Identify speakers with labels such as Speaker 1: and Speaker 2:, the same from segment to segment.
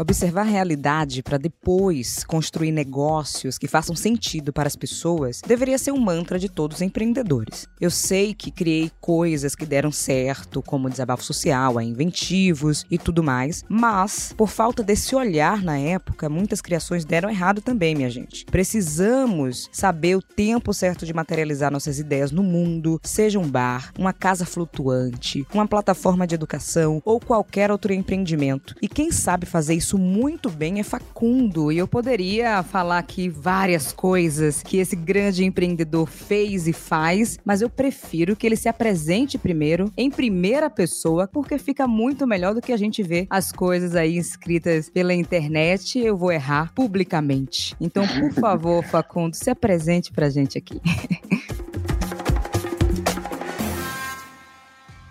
Speaker 1: Observar a realidade para depois construir negócios que façam sentido para as pessoas deveria ser um mantra de todos os empreendedores. Eu sei que criei coisas que deram certo, como desabafo social, a inventivos e tudo mais, mas por falta desse olhar na época, muitas criações deram errado também, minha gente. Precisamos saber o tempo certo de materializar nossas ideias no mundo, seja um bar, uma casa flutuante, uma plataforma de educação ou qualquer outro empreendimento. E quem sabe fazer isso muito bem é Facundo. E eu poderia falar aqui várias coisas que esse grande empreendedor fez e faz, mas eu prefiro que ele se apresente primeiro em primeira pessoa, porque fica muito melhor do que a gente ver as coisas aí escritas pela internet. Eu vou errar publicamente. Então, por favor, Facundo, se apresente pra gente aqui.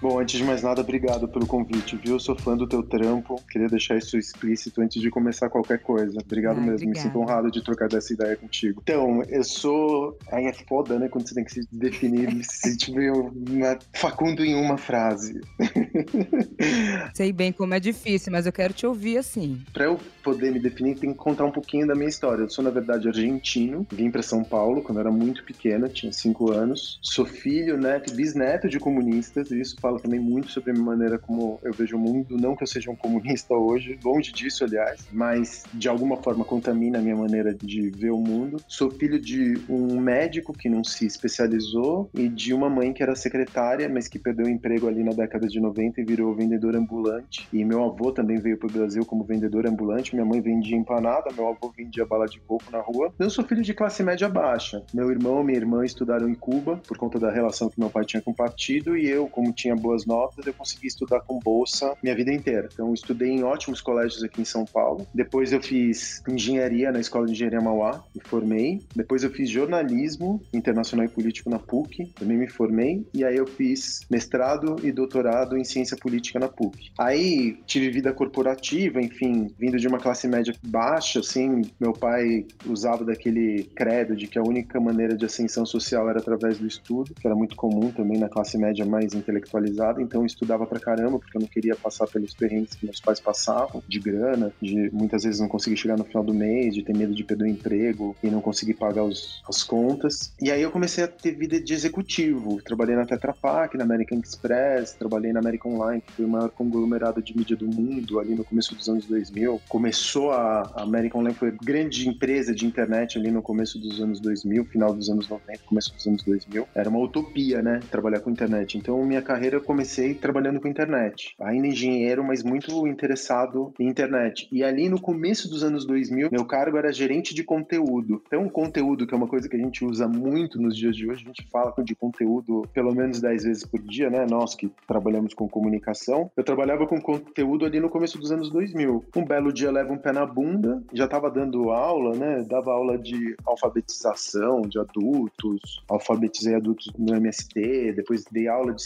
Speaker 2: Bom, antes de mais nada, obrigado pelo convite, viu? Eu sou fã do teu trampo. Queria deixar isso explícito antes de começar qualquer coisa. Obrigado Ai, mesmo. Obrigada. Me sinto honrado de trocar dessa ideia contigo. Então, eu sou. Aí é foda, né? Quando você tem que se definir, se tiver uma... Facundo em uma frase.
Speaker 1: Sei bem como é difícil, mas eu quero te ouvir assim.
Speaker 2: Pra eu poder me definir, tem que contar um pouquinho da minha história. Eu sou, na verdade, argentino. Vim para São Paulo quando eu era muito pequena, tinha cinco anos. Sou filho, neto, bisneto de comunistas, e isso fala fala também muito sobre a maneira como eu vejo o mundo. Não que eu seja um comunista hoje, longe disso, aliás, mas de alguma forma contamina a minha maneira de ver o mundo. Sou filho de um médico que não se especializou e de uma mãe que era secretária, mas que perdeu o emprego ali na década de 90 e virou vendedor ambulante. E meu avô também veio para o Brasil como vendedor ambulante. Minha mãe vendia empanada, meu avô vendia bala de coco na rua. Eu sou filho de classe média baixa. Meu irmão e minha irmã estudaram em Cuba por conta da relação que meu pai tinha com o partido e eu, como tinha boas notas, eu consegui estudar com bolsa minha vida inteira. Então, estudei em ótimos colégios aqui em São Paulo. Depois, eu fiz engenharia na Escola de Engenharia Mauá, me formei. Depois, eu fiz jornalismo internacional e político na PUC, também me formei. E aí, eu fiz mestrado e doutorado em ciência política na PUC. Aí, tive vida corporativa, enfim, vindo de uma classe média baixa, assim. Meu pai usava daquele credo de que a única maneira de ascensão social era através do estudo, que era muito comum também na classe média mais intelectualizada então eu estudava pra caramba, porque eu não queria passar pelos perrengues que meus pais passavam, de grana, de muitas vezes não conseguir chegar no final do mês, de ter medo de perder o emprego e não conseguir pagar os, as contas. E aí eu comecei a ter vida de executivo. Trabalhei na Tetra Pak, na American Express, trabalhei na American Online, que foi o maior conglomerado de mídia do mundo ali no começo dos anos 2000. Começou a, a American Online foi grande empresa de internet ali no começo dos anos 2000, final dos anos 90, começo dos anos 2000. Era uma utopia, né, trabalhar com internet. Então minha carreira começou comecei trabalhando com internet. Ainda engenheiro, mas muito interessado em internet. E ali no começo dos anos 2000, meu cargo era gerente de conteúdo. Então, conteúdo, que é uma coisa que a gente usa muito nos dias de hoje, a gente fala de conteúdo pelo menos 10 vezes por dia, né? Nós que trabalhamos com comunicação. Eu trabalhava com conteúdo ali no começo dos anos 2000. Um belo dia leva um pé na bunda, já estava dando aula, né? Dava aula de alfabetização de adultos, alfabetizei adultos no MST, depois dei aula de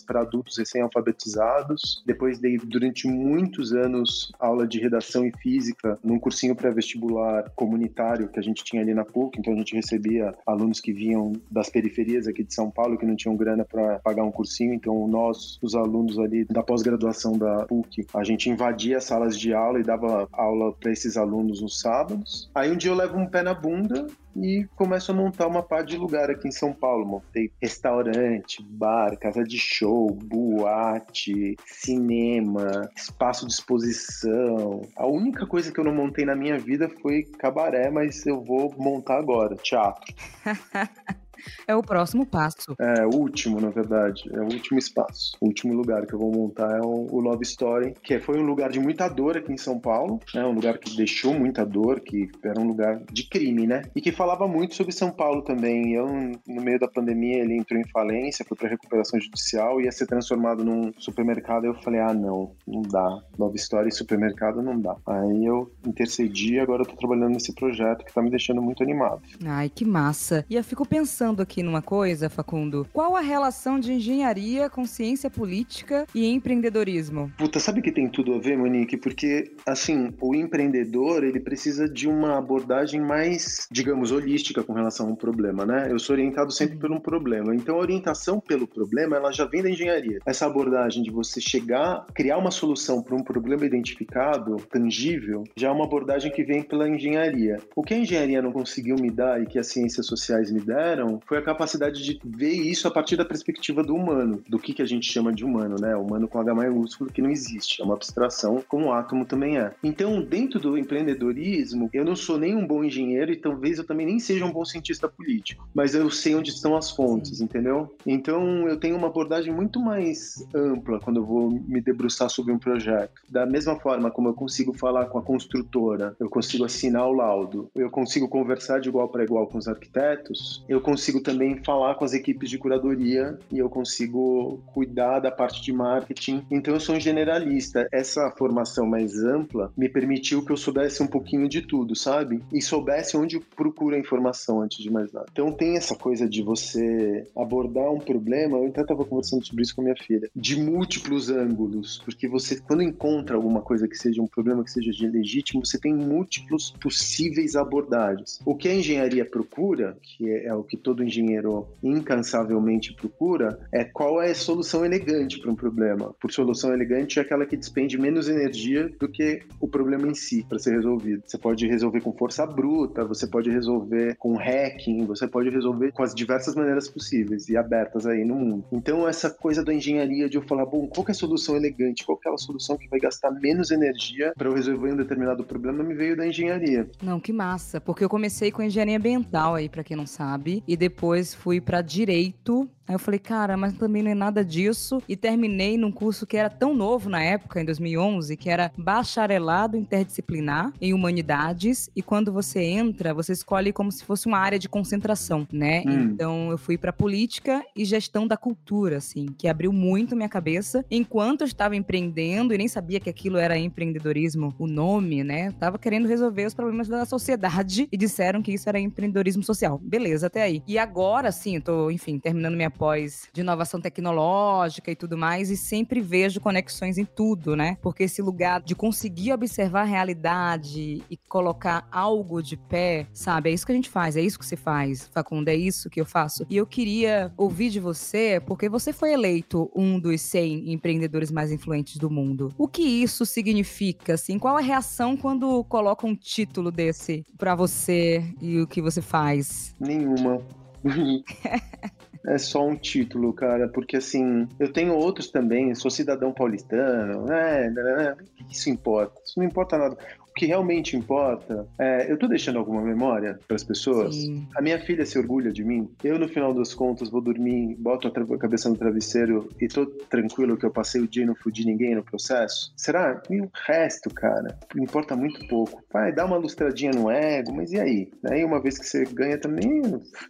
Speaker 2: para adultos recém-alfabetizados. Depois dei durante muitos anos aula de redação e física num cursinho pré-vestibular comunitário que a gente tinha ali na PUC. Então a gente recebia alunos que vinham das periferias aqui de São Paulo que não tinham grana para pagar um cursinho. Então nós, os alunos ali da pós-graduação da PUC, a gente invadia as salas de aula e dava aula para esses alunos nos sábados. Aí um dia eu levo um pé na bunda e começo a montar uma par de lugar aqui em São Paulo. Montei restaurante, bar, casa de show, boate, cinema, espaço de exposição. A única coisa que eu não montei na minha vida foi cabaré, mas eu vou montar agora, teatro.
Speaker 1: É o próximo passo.
Speaker 2: É, o último, na verdade. É o último espaço. O último lugar que eu vou montar é o, Love Story, que foi um lugar de muita dor aqui em São Paulo. É né? um lugar que deixou muita dor, que era um lugar de crime, né? E que falava muito sobre São Paulo também. Eu, no meio da pandemia, ele entrou em falência, foi para recuperação judicial, ia ser transformado num supermercado. Eu falei, ah, não, não dá. Love Story e supermercado não dá. Aí eu intercedi e agora eu tô trabalhando nesse projeto que tá me deixando muito animado.
Speaker 1: Ai, que massa. E eu fico pensando pensando aqui numa coisa, Facundo. Qual a relação de engenharia com ciência política e empreendedorismo?
Speaker 2: Puta, sabe que tem tudo a ver, Monique? Porque, assim, o empreendedor, ele precisa de uma abordagem mais, digamos, holística com relação a um problema, né? Eu sou orientado sempre por um problema. Então, a orientação pelo problema, ela já vem da engenharia. Essa abordagem de você chegar, criar uma solução para um problema identificado, tangível, já é uma abordagem que vem pela engenharia. O que a engenharia não conseguiu me dar e que as ciências sociais me deram foi a capacidade de ver isso a partir da perspectiva do humano, do que, que a gente chama de humano, né? Humano com H maiúsculo que não existe, é uma abstração como o átomo também é. Então, dentro do empreendedorismo, eu não sou nem um bom engenheiro e talvez eu também nem seja um bom cientista político, mas eu sei onde estão as fontes, entendeu? Então, eu tenho uma abordagem muito mais ampla quando eu vou me debruçar sobre um projeto. Da mesma forma como eu consigo falar com a construtora, eu consigo assinar o laudo, eu consigo conversar de igual para igual com os arquitetos, eu consigo também falar com as equipes de curadoria e eu consigo cuidar da parte de marketing. Então eu sou um generalista. Essa formação mais ampla me permitiu que eu soubesse um pouquinho de tudo, sabe? E soubesse onde procura a informação antes de mais nada. Então tem essa coisa de você abordar um problema. Eu até estava conversando sobre isso com minha filha, de múltiplos ângulos, porque você quando encontra alguma coisa que seja um problema que seja legítimo, você tem múltiplos possíveis abordagens. O que a engenharia procura, que é, é o que todo engenheiro incansavelmente procura, é qual é a solução elegante para um problema. Por solução elegante é aquela que despende menos energia do que o problema em si para ser resolvido. Você pode resolver com força bruta, você pode resolver com hacking, você pode resolver com as diversas maneiras possíveis e abertas aí no mundo. Então essa coisa da engenharia de eu falar, bom, qual é a solução elegante, qual é a solução que vai gastar menos energia para eu resolver um determinado problema me veio da engenharia.
Speaker 1: Não, que massa, porque eu comecei com engenharia ambiental aí, para quem não sabe, e depois fui para direito Aí eu falei, cara, mas também não é nada disso. E terminei num curso que era tão novo na época, em 2011, que era bacharelado interdisciplinar em humanidades. E quando você entra, você escolhe como se fosse uma área de concentração, né? Hum. Então eu fui para política e gestão da cultura, assim, que abriu muito minha cabeça. Enquanto eu estava empreendendo e nem sabia que aquilo era empreendedorismo, o nome, né? Tava querendo resolver os problemas da sociedade e disseram que isso era empreendedorismo social. Beleza, até aí. E agora, sim, eu tô, enfim, terminando minha pós de inovação tecnológica e tudo mais, e sempre vejo conexões em tudo, né? Porque esse lugar de conseguir observar a realidade e colocar algo de pé, sabe? É isso que a gente faz, é isso que você faz, Facundo, é isso que eu faço. E eu queria ouvir de você, porque você foi eleito um dos 100 empreendedores mais influentes do mundo. O que isso significa, assim? Qual a reação quando coloca um título desse para você e o que você faz?
Speaker 2: Nenhuma. é só um título, cara, porque assim, eu tenho outros também, sou cidadão paulistano, né, né, né, né isso importa? Isso não importa nada. O que realmente importa é, eu tô deixando alguma memória para as pessoas? Sim. A minha filha se orgulha de mim. Eu, no final das contas, vou dormir, boto a cabeça no travesseiro e tô tranquilo que eu passei o dia e não fudi ninguém no processo? Será? E o resto, cara, importa muito pouco. Vai, dá uma lustradinha no ego, mas e aí? Aí, uma vez que você ganha também,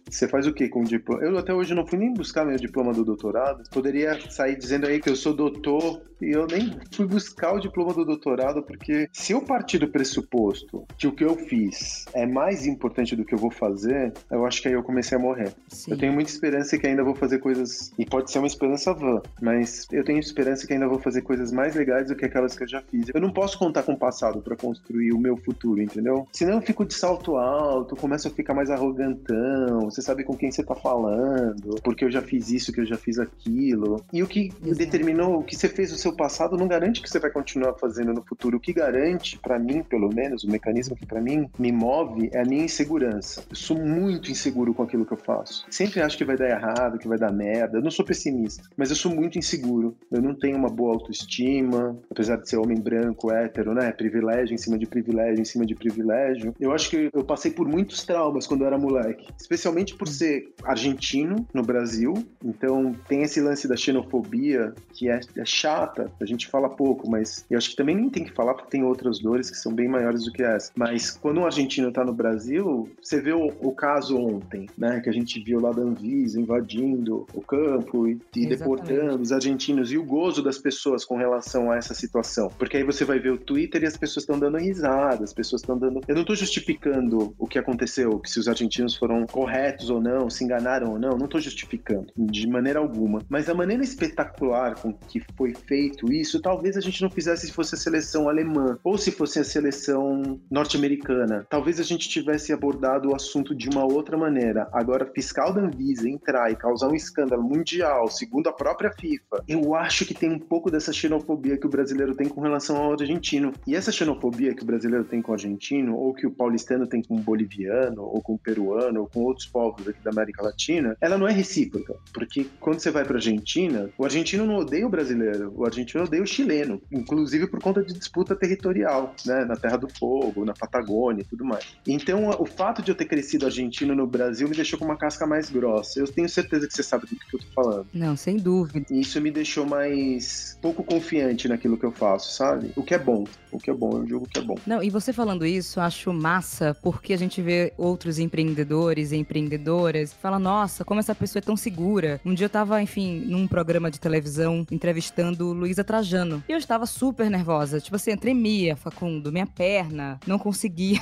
Speaker 2: você faz o quê com o diploma? Eu até hoje não fui nem buscar meu diploma do doutorado. Poderia sair dizendo aí que eu sou doutor e eu nem fui buscar o diploma do doutorado, porque se eu partir do pressuposto que o que eu fiz é mais importante do que eu vou fazer, eu acho que aí eu comecei a morrer. Sim. Eu tenho muita esperança que ainda vou fazer coisas, e pode ser uma esperança vã, mas eu tenho esperança que ainda vou fazer coisas mais legais do que aquelas que eu já fiz. Eu não posso contar com o passado para construir o meu futuro, entendeu? Senão eu fico de salto alto, começo a ficar mais arrogantão, você sabe com quem você tá falando, porque eu já fiz isso, que eu já fiz aquilo. E o que Exato. determinou, o que você fez no seu passado não garante que você vai continuar fazendo no futuro. O que garante, para mim, pelo menos, o mecanismo que para mim me move é a minha insegurança. Eu sou muito inseguro com aquilo que eu faço. Sempre acho que vai dar errado, que vai dar merda. Eu não sou pessimista, mas eu sou muito inseguro. Eu não tenho uma boa autoestima, apesar de ser homem branco, hétero, né? Privilégio em cima de privilégio, em cima de privilégio. Eu acho que eu passei por muitos traumas quando eu era moleque, especialmente por ser argentino no Brasil. Então tem esse lance da xenofobia que é, é chata, a gente fala pouco, mas eu acho que também nem tem que falar porque tem outras dores que são bem maiores do que essa. Mas quando um argentino está no Brasil, você vê o, o, caso ontem, né, que a gente viu lá da Anvisa invadindo o campo e, e deportando os argentinos e o gozo das pessoas com relação a essa situação. Porque aí você vai ver o Twitter e as pessoas estão dando risada, as pessoas estão dando. Eu não estou justificando o que aconteceu, que se os argentinos foram corretos ou não, se enganaram ou não, não estou justificando de maneira alguma. Mas a maneira espetacular com que foi feito isso, talvez a gente não fizesse se fosse a seleção alemã ou se fosse a seleção norte-americana. Talvez a gente tivesse abordado o assunto de uma outra maneira. Agora, fiscal da Anvisa entrar e causar um escândalo mundial, segundo a própria FIFA, eu acho que tem um pouco dessa xenofobia que o brasileiro tem com relação ao argentino. E essa xenofobia que o brasileiro tem com o argentino, ou que o paulistano tem com o boliviano, ou com o peruano, ou com outros povos aqui da América Latina, ela não é recíproca. Porque quando você vai para a Argentina, o argentino não odeia o brasileiro, o argentino odeia o chileno, inclusive por conta de disputa territorial, né, na Terra do Fogo, na Patagônia e tudo mais. Então, o fato de eu ter crescido argentino no Brasil me deixou com uma casca mais grossa. Eu tenho certeza que você sabe do que eu tô falando.
Speaker 1: Não, sem dúvida.
Speaker 2: E isso me deixou mais pouco confiante naquilo que eu faço, sabe? O que é bom. O que é bom, eu digo que é bom.
Speaker 1: Não, e você falando isso, eu acho massa, porque a gente vê outros empreendedores e empreendedoras e fala, nossa, como essa pessoa é tão segura. Um dia eu tava, enfim, num programa de televisão entrevistando Luísa Trajano. E eu estava super nervosa. Tipo assim, tremia, Facundo, minha perna, não conseguia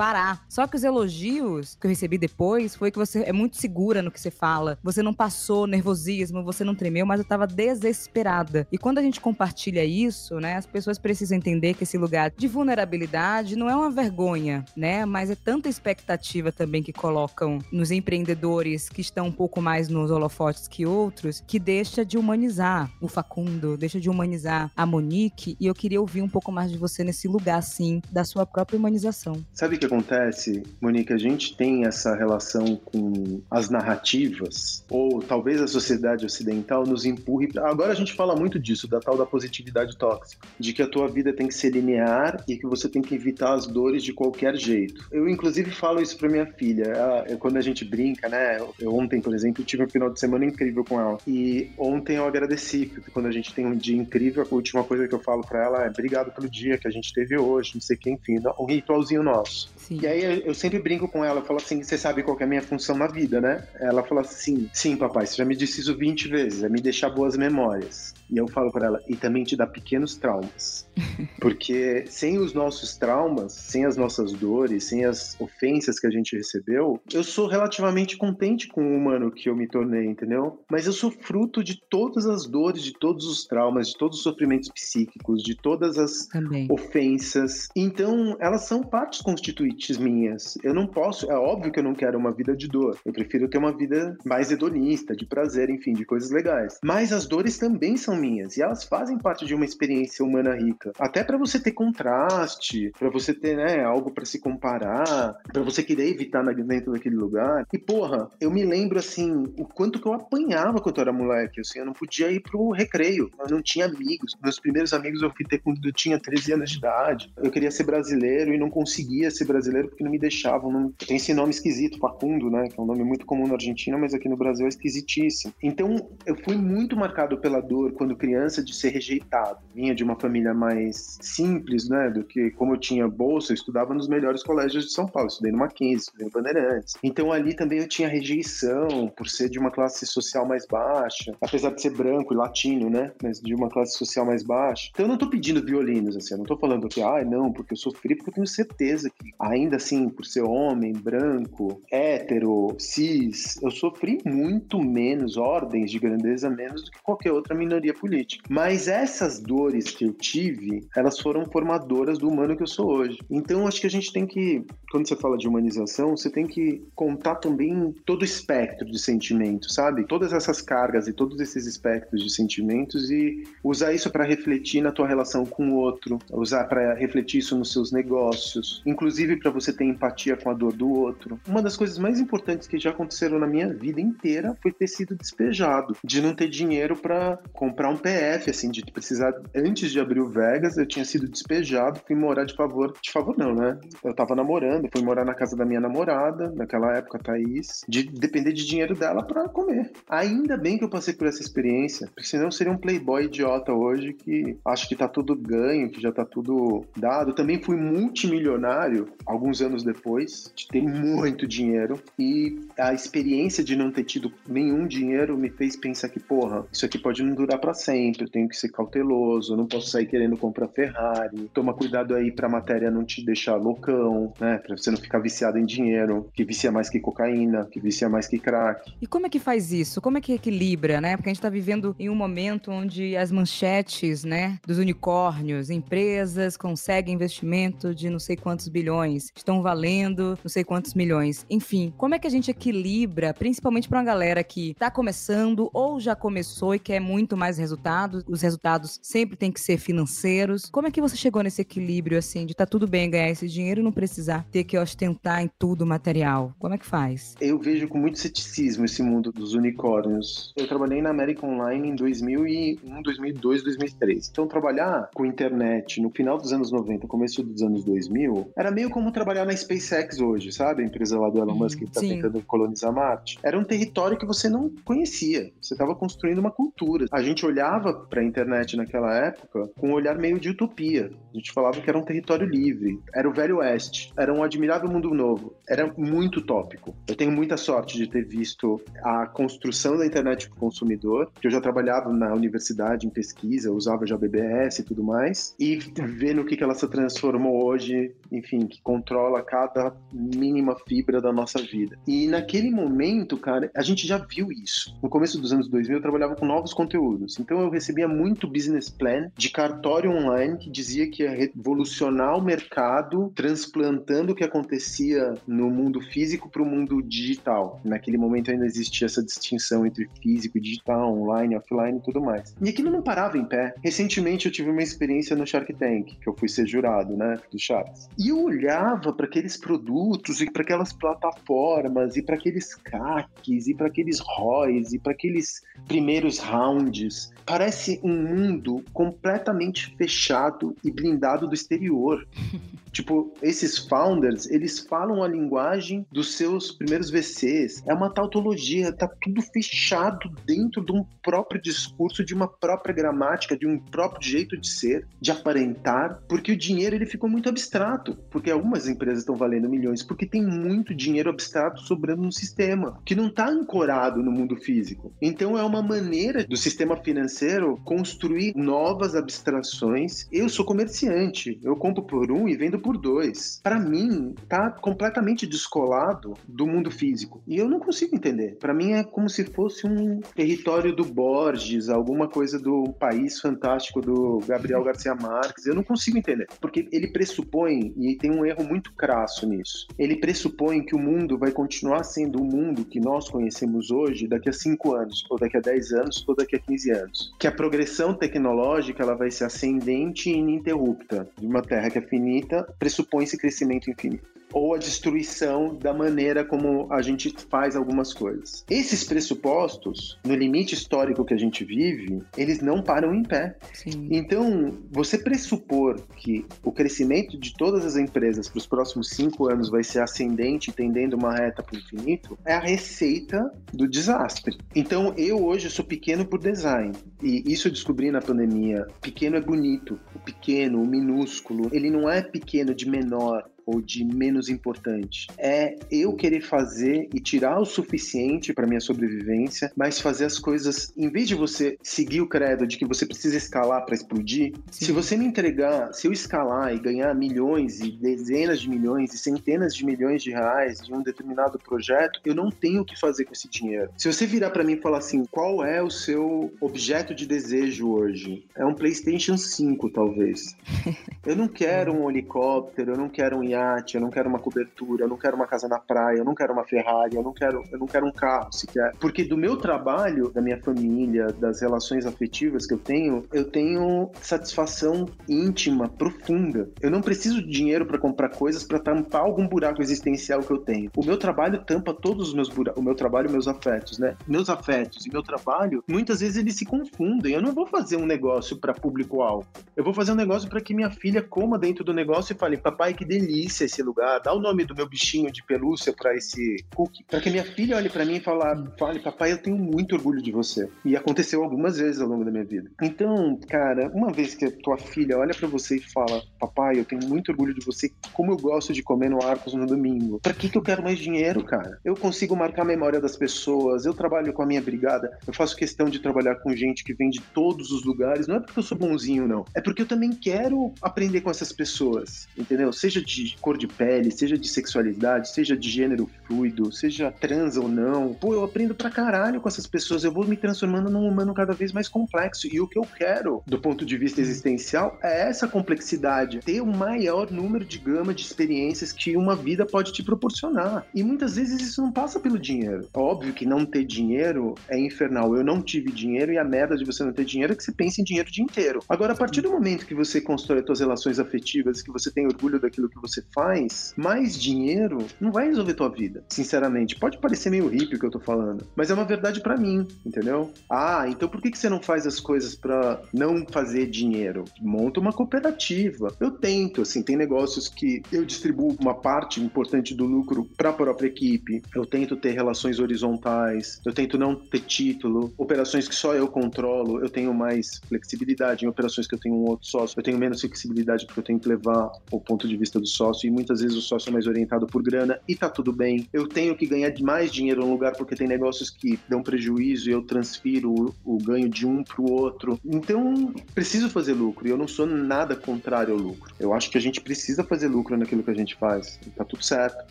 Speaker 1: parar. Só que os elogios que eu recebi depois foi que você é muito segura no que você fala. Você não passou nervosismo, você não tremeu, mas eu tava desesperada. E quando a gente compartilha isso, né, as pessoas precisam entender que esse lugar de vulnerabilidade não é uma vergonha, né, mas é tanta expectativa também que colocam nos empreendedores que estão um pouco mais nos holofotes que outros, que deixa de humanizar o Facundo, deixa de humanizar a Monique, e eu queria ouvir um pouco mais de você nesse lugar, assim, da sua própria humanização.
Speaker 2: Sabe que acontece, Monique? A gente tem essa relação com as narrativas, ou talvez a sociedade ocidental nos empurre. Agora a gente fala muito disso, da tal da positividade tóxica, de que a tua vida tem que ser linear e que você tem que evitar as dores de qualquer jeito. Eu, inclusive, falo isso para minha filha. Quando a gente brinca, né? Eu, ontem, por exemplo, tive um final de semana incrível com ela. E ontem eu agradeci, porque quando a gente tem um dia incrível, a última coisa que eu falo para ela é obrigado pelo dia que a gente teve hoje, não sei o que, enfim, um ritualzinho nosso. Sim. E aí eu sempre brinco com ela, eu falo assim, você sabe qual é a minha função na vida, né? Ela fala assim, sim, papai, você já me disse isso 20 vezes, é me deixar boas memórias. E eu falo para ela, e também te dá pequenos traumas. Porque sem os nossos traumas, sem as nossas dores, sem as ofensas que a gente recebeu, eu sou relativamente contente com o humano que eu me tornei, entendeu? Mas eu sou fruto de todas as dores, de todos os traumas, de todos os sofrimentos psíquicos, de todas as também. ofensas. Então, elas são partes constituintes minhas. Eu não posso, é óbvio que eu não quero uma vida de dor. Eu prefiro ter uma vida mais hedonista, de prazer, enfim, de coisas legais. Mas as dores também são minhas e elas fazem parte de uma experiência humana rica. Até para você ter contraste, para você ter, né, algo para se comparar, para você querer evitar dentro daquele lugar. E porra, eu me lembro assim, o quanto que eu apanhava quando eu era moleque, assim, eu não podia ir pro recreio, eu não tinha amigos. Meus primeiros amigos eu fui ter quando eu tinha 13 anos de idade. Eu queria ser brasileiro e não conseguia ser brasileiro porque não me deixavam. Não... Tem esse nome esquisito, Facundo, né, que é um nome muito comum na Argentina, mas aqui no Brasil é esquisitíssimo. Então, eu fui muito marcado pela dor quando criança de ser rejeitado. Vinha de uma família mais simples, né, do que como eu tinha bolsa, eu estudava nos melhores colégios de São Paulo, estudei no Mackenzie, estudei no Bandeirantes. Então ali também eu tinha rejeição por ser de uma classe social mais baixa, apesar de ser branco e latino, né, mas de uma classe social mais baixa. Então eu não tô pedindo violinos assim, eu não tô falando que ah, não, porque eu sofri, porque eu tenho certeza que ainda assim, por ser homem, branco, hétero, cis, eu sofri muito menos ordens de grandeza menos do que qualquer outra minoria política. Mas essas dores que eu tive, elas foram formadoras do humano que eu sou hoje. Então, acho que a gente tem que, quando você fala de humanização, você tem que contar também todo o espectro de sentimentos, sabe? Todas essas cargas e todos esses espectros de sentimentos e usar isso para refletir na tua relação com o outro, usar para refletir isso nos seus negócios, inclusive para você ter empatia com a dor do outro. Uma das coisas mais importantes que já aconteceram na minha vida inteira foi ter sido despejado, de não ter dinheiro para comprar comprar um PF, assim, de precisar. Antes de abrir o Vegas, eu tinha sido despejado, fui morar de favor. De favor, não, né? Eu tava namorando, fui morar na casa da minha namorada, naquela época, Thaís, de depender de dinheiro dela para comer. Ainda bem que eu passei por essa experiência, porque senão seria um playboy idiota hoje que acho que tá tudo ganho, que já tá tudo dado. Também fui multimilionário alguns anos depois, de ter muito dinheiro, e a experiência de não ter tido nenhum dinheiro me fez pensar que, porra, isso aqui pode não durar para sempre, eu tenho que ser cauteloso, não posso sair querendo comprar Ferrari, toma cuidado aí pra matéria não te deixar loucão, né, pra você não ficar viciado em dinheiro, que vicia mais que cocaína, que vicia mais que crack.
Speaker 1: E como é que faz isso? Como é que equilibra, né? Porque a gente tá vivendo em um momento onde as manchetes, né, dos unicórnios, empresas conseguem investimento de não sei quantos bilhões, estão valendo não sei quantos milhões. Enfim, como é que a gente equilibra, principalmente para uma galera que tá começando ou já começou e quer muito mais resultados? Os resultados sempre têm que ser financeiros. Como é que você chegou nesse equilíbrio assim de tá tudo bem ganhar esse dinheiro e não precisar ter que ostentar em tudo material? Como é que faz?
Speaker 2: Eu vejo com muito ceticismo esse mundo dos unicórnios. Eu trabalhei na América Online em 2001, 2002, 2003. Então trabalhar com internet no final dos anos 90, começo dos anos 2000, era meio como trabalhar na SpaceX hoje, sabe? A empresa lá do Elon Musk que está tentando colonizar Marte. Era um território que você não conhecia. Você estava construindo uma cultura. A gente olhava para a internet naquela época com um olhar meio de utopia. A gente falava que era um território livre. Era o Velho Oeste. Era um admirável mundo novo. Era muito utópico. Eu tenho muita sorte de ter visto a construção da internet para o consumidor, que eu já trabalhava na universidade em pesquisa, usava já BBS e tudo mais, e vendo o que ela se transformou hoje, enfim, que controla cada mínima fibra da nossa vida. E naquele momento, cara, a gente já viu isso. No começo dos anos 2000, eu trabalhava com novos conteúdos. Então eu recebia muito business plan de cartório online que dizia que ia revolucionar o mercado, transplantando o que acontecia no mundo físico para o mundo digital. Naquele momento ainda existia essa distinção entre físico e digital, online, offline e tudo mais. E aquilo não parava em pé. Recentemente eu tive uma experiência no Shark Tank, que eu fui ser jurado, né, do Sharks. E eu olhava para aqueles produtos e para aquelas plataformas e para aqueles CACs e para aqueles ROIs e para aqueles primeiros rounds. Parece um mundo completamente fechado e blindado do exterior. tipo, esses founders, eles falam a linguagem dos seus primeiros VCs. É uma tautologia, tá tudo fechado dentro de um próprio discurso, de uma própria gramática, de um próprio jeito de ser, de aparentar, porque o dinheiro ele ficou muito abstrato, porque algumas empresas estão valendo milhões, porque tem muito dinheiro abstrato sobrando no sistema, que não está ancorado no mundo físico. Então é uma maneira do sistema financeiro construir novas abstrações. Eu sou comerciante, eu compro por um e vendo por dois. Para mim, tá completamente descolado do mundo físico. E eu não consigo entender. Para mim é como se fosse um território do Borges, alguma coisa do país fantástico do Gabriel Garcia Marques. Eu não consigo entender. Porque ele pressupõe, e tem um erro muito crasso nisso, ele pressupõe que o mundo vai continuar sendo o mundo que nós conhecemos hoje daqui a 5 anos, ou daqui a 10 anos, ou daqui a 15 anos. Que a progressão tecnológica ela vai ser ascendente e ininterrupta. De uma Terra que é finita, pressupõe esse crescimento infinito ou a destruição da maneira como a gente faz algumas coisas. Esses pressupostos, no limite histórico que a gente vive, eles não param em pé. Sim. Então, você pressupor que o crescimento de todas as empresas para os próximos cinco anos vai ser ascendente, tendendo uma reta para o infinito, é a receita do desastre. Então, eu hoje sou pequeno por design. E isso eu descobri na pandemia. Pequeno é bonito. O pequeno, o minúsculo, ele não é pequeno de menor ou de menos importante. É eu querer fazer e tirar o suficiente para minha sobrevivência, mas fazer as coisas, em vez de você seguir o credo de que você precisa escalar para explodir, Sim. se você me entregar, se eu escalar e ganhar milhões e dezenas de milhões e centenas de milhões de reais de um determinado projeto, eu não tenho o que fazer com esse dinheiro. Se você virar para mim e falar assim, qual é o seu objeto de desejo hoje? É um PlayStation 5, talvez. Eu não quero um helicóptero, eu não quero um iate iate, eu não quero uma cobertura, eu não quero uma casa na praia, eu não quero uma Ferrari, eu não quero, eu não quero um carro sequer. Porque do meu trabalho, da minha família, das relações afetivas que eu tenho, eu tenho satisfação íntima, profunda. Eu não preciso de dinheiro para comprar coisas para tampar algum buraco existencial que eu tenho. O meu trabalho tampa todos os meus buracos, o meu trabalho meus afetos, né? Meus afetos e meu trabalho, muitas vezes eles se confundem. Eu não vou fazer um negócio para público-alvo. Eu vou fazer um negócio para que minha filha coma dentro do negócio e fale: "Papai, que delícia esse lugar. Dá o nome do meu bichinho de pelúcia para esse cookie". Para que minha filha olhe para mim e fale: "Fale, papai, eu tenho muito orgulho de você". E aconteceu algumas vezes ao longo da minha vida. Então, cara, uma vez que a tua filha olha para você e fala: "Papai, eu tenho muito orgulho de você. Como eu gosto de comer no Arcos no domingo". Para que que eu quero mais dinheiro, cara? Eu consigo marcar a memória das pessoas. Eu trabalho com a minha brigada. Eu faço questão de trabalhar com gente que vem de todos os lugares. Não é porque eu sou bonzinho, não. É porque eu também quero aprender com essas pessoas, entendeu? Seja de cor de pele, seja de sexualidade, seja de gênero fluido, seja trans ou não. Pô, eu aprendo pra caralho com essas pessoas. Eu vou me transformando num humano cada vez mais complexo. E o que eu quero, do ponto de vista existencial, é essa complexidade. Ter o maior número de gama de experiências que uma vida pode te proporcionar. E muitas vezes isso não passa pelo dinheiro. Óbvio que não ter dinheiro é infernal. Eu não tive dinheiro e a merda de você não ter dinheiro é que você pensa em dinheiro o dia inteiro. Agora, a partir do momento que você constrói as suas relações afetivas, que você tem orgulho daquilo que você faz, mais dinheiro não vai resolver tua vida. Sinceramente, pode parecer meio hippie o que eu tô falando, mas é uma verdade para mim, entendeu? Ah, então por que, que você não faz as coisas para não fazer dinheiro? Monta uma cooperativa. Eu tento, assim, tem negócios que eu distribuo uma parte importante do lucro para a própria equipe. Eu tento ter relações horizontais, eu tento não ter título, operações que só eu controlo, eu tenho mais flexibilidade. Em operações que eu tenho um outro sócio, eu tenho menos flexibilidade porque eu tenho que levar o ponto de vista do sócio e muitas vezes o sócio é mais orientado por grana e tá tudo bem. Eu tenho que ganhar mais dinheiro num lugar porque tem negócios que dão prejuízo e eu transfiro o, o ganho de um para o outro. Então, preciso fazer lucro e eu não sou nada contrário ao lucro. Eu acho que a gente precisa fazer lucro naquilo que a gente faz. E tá tudo certo.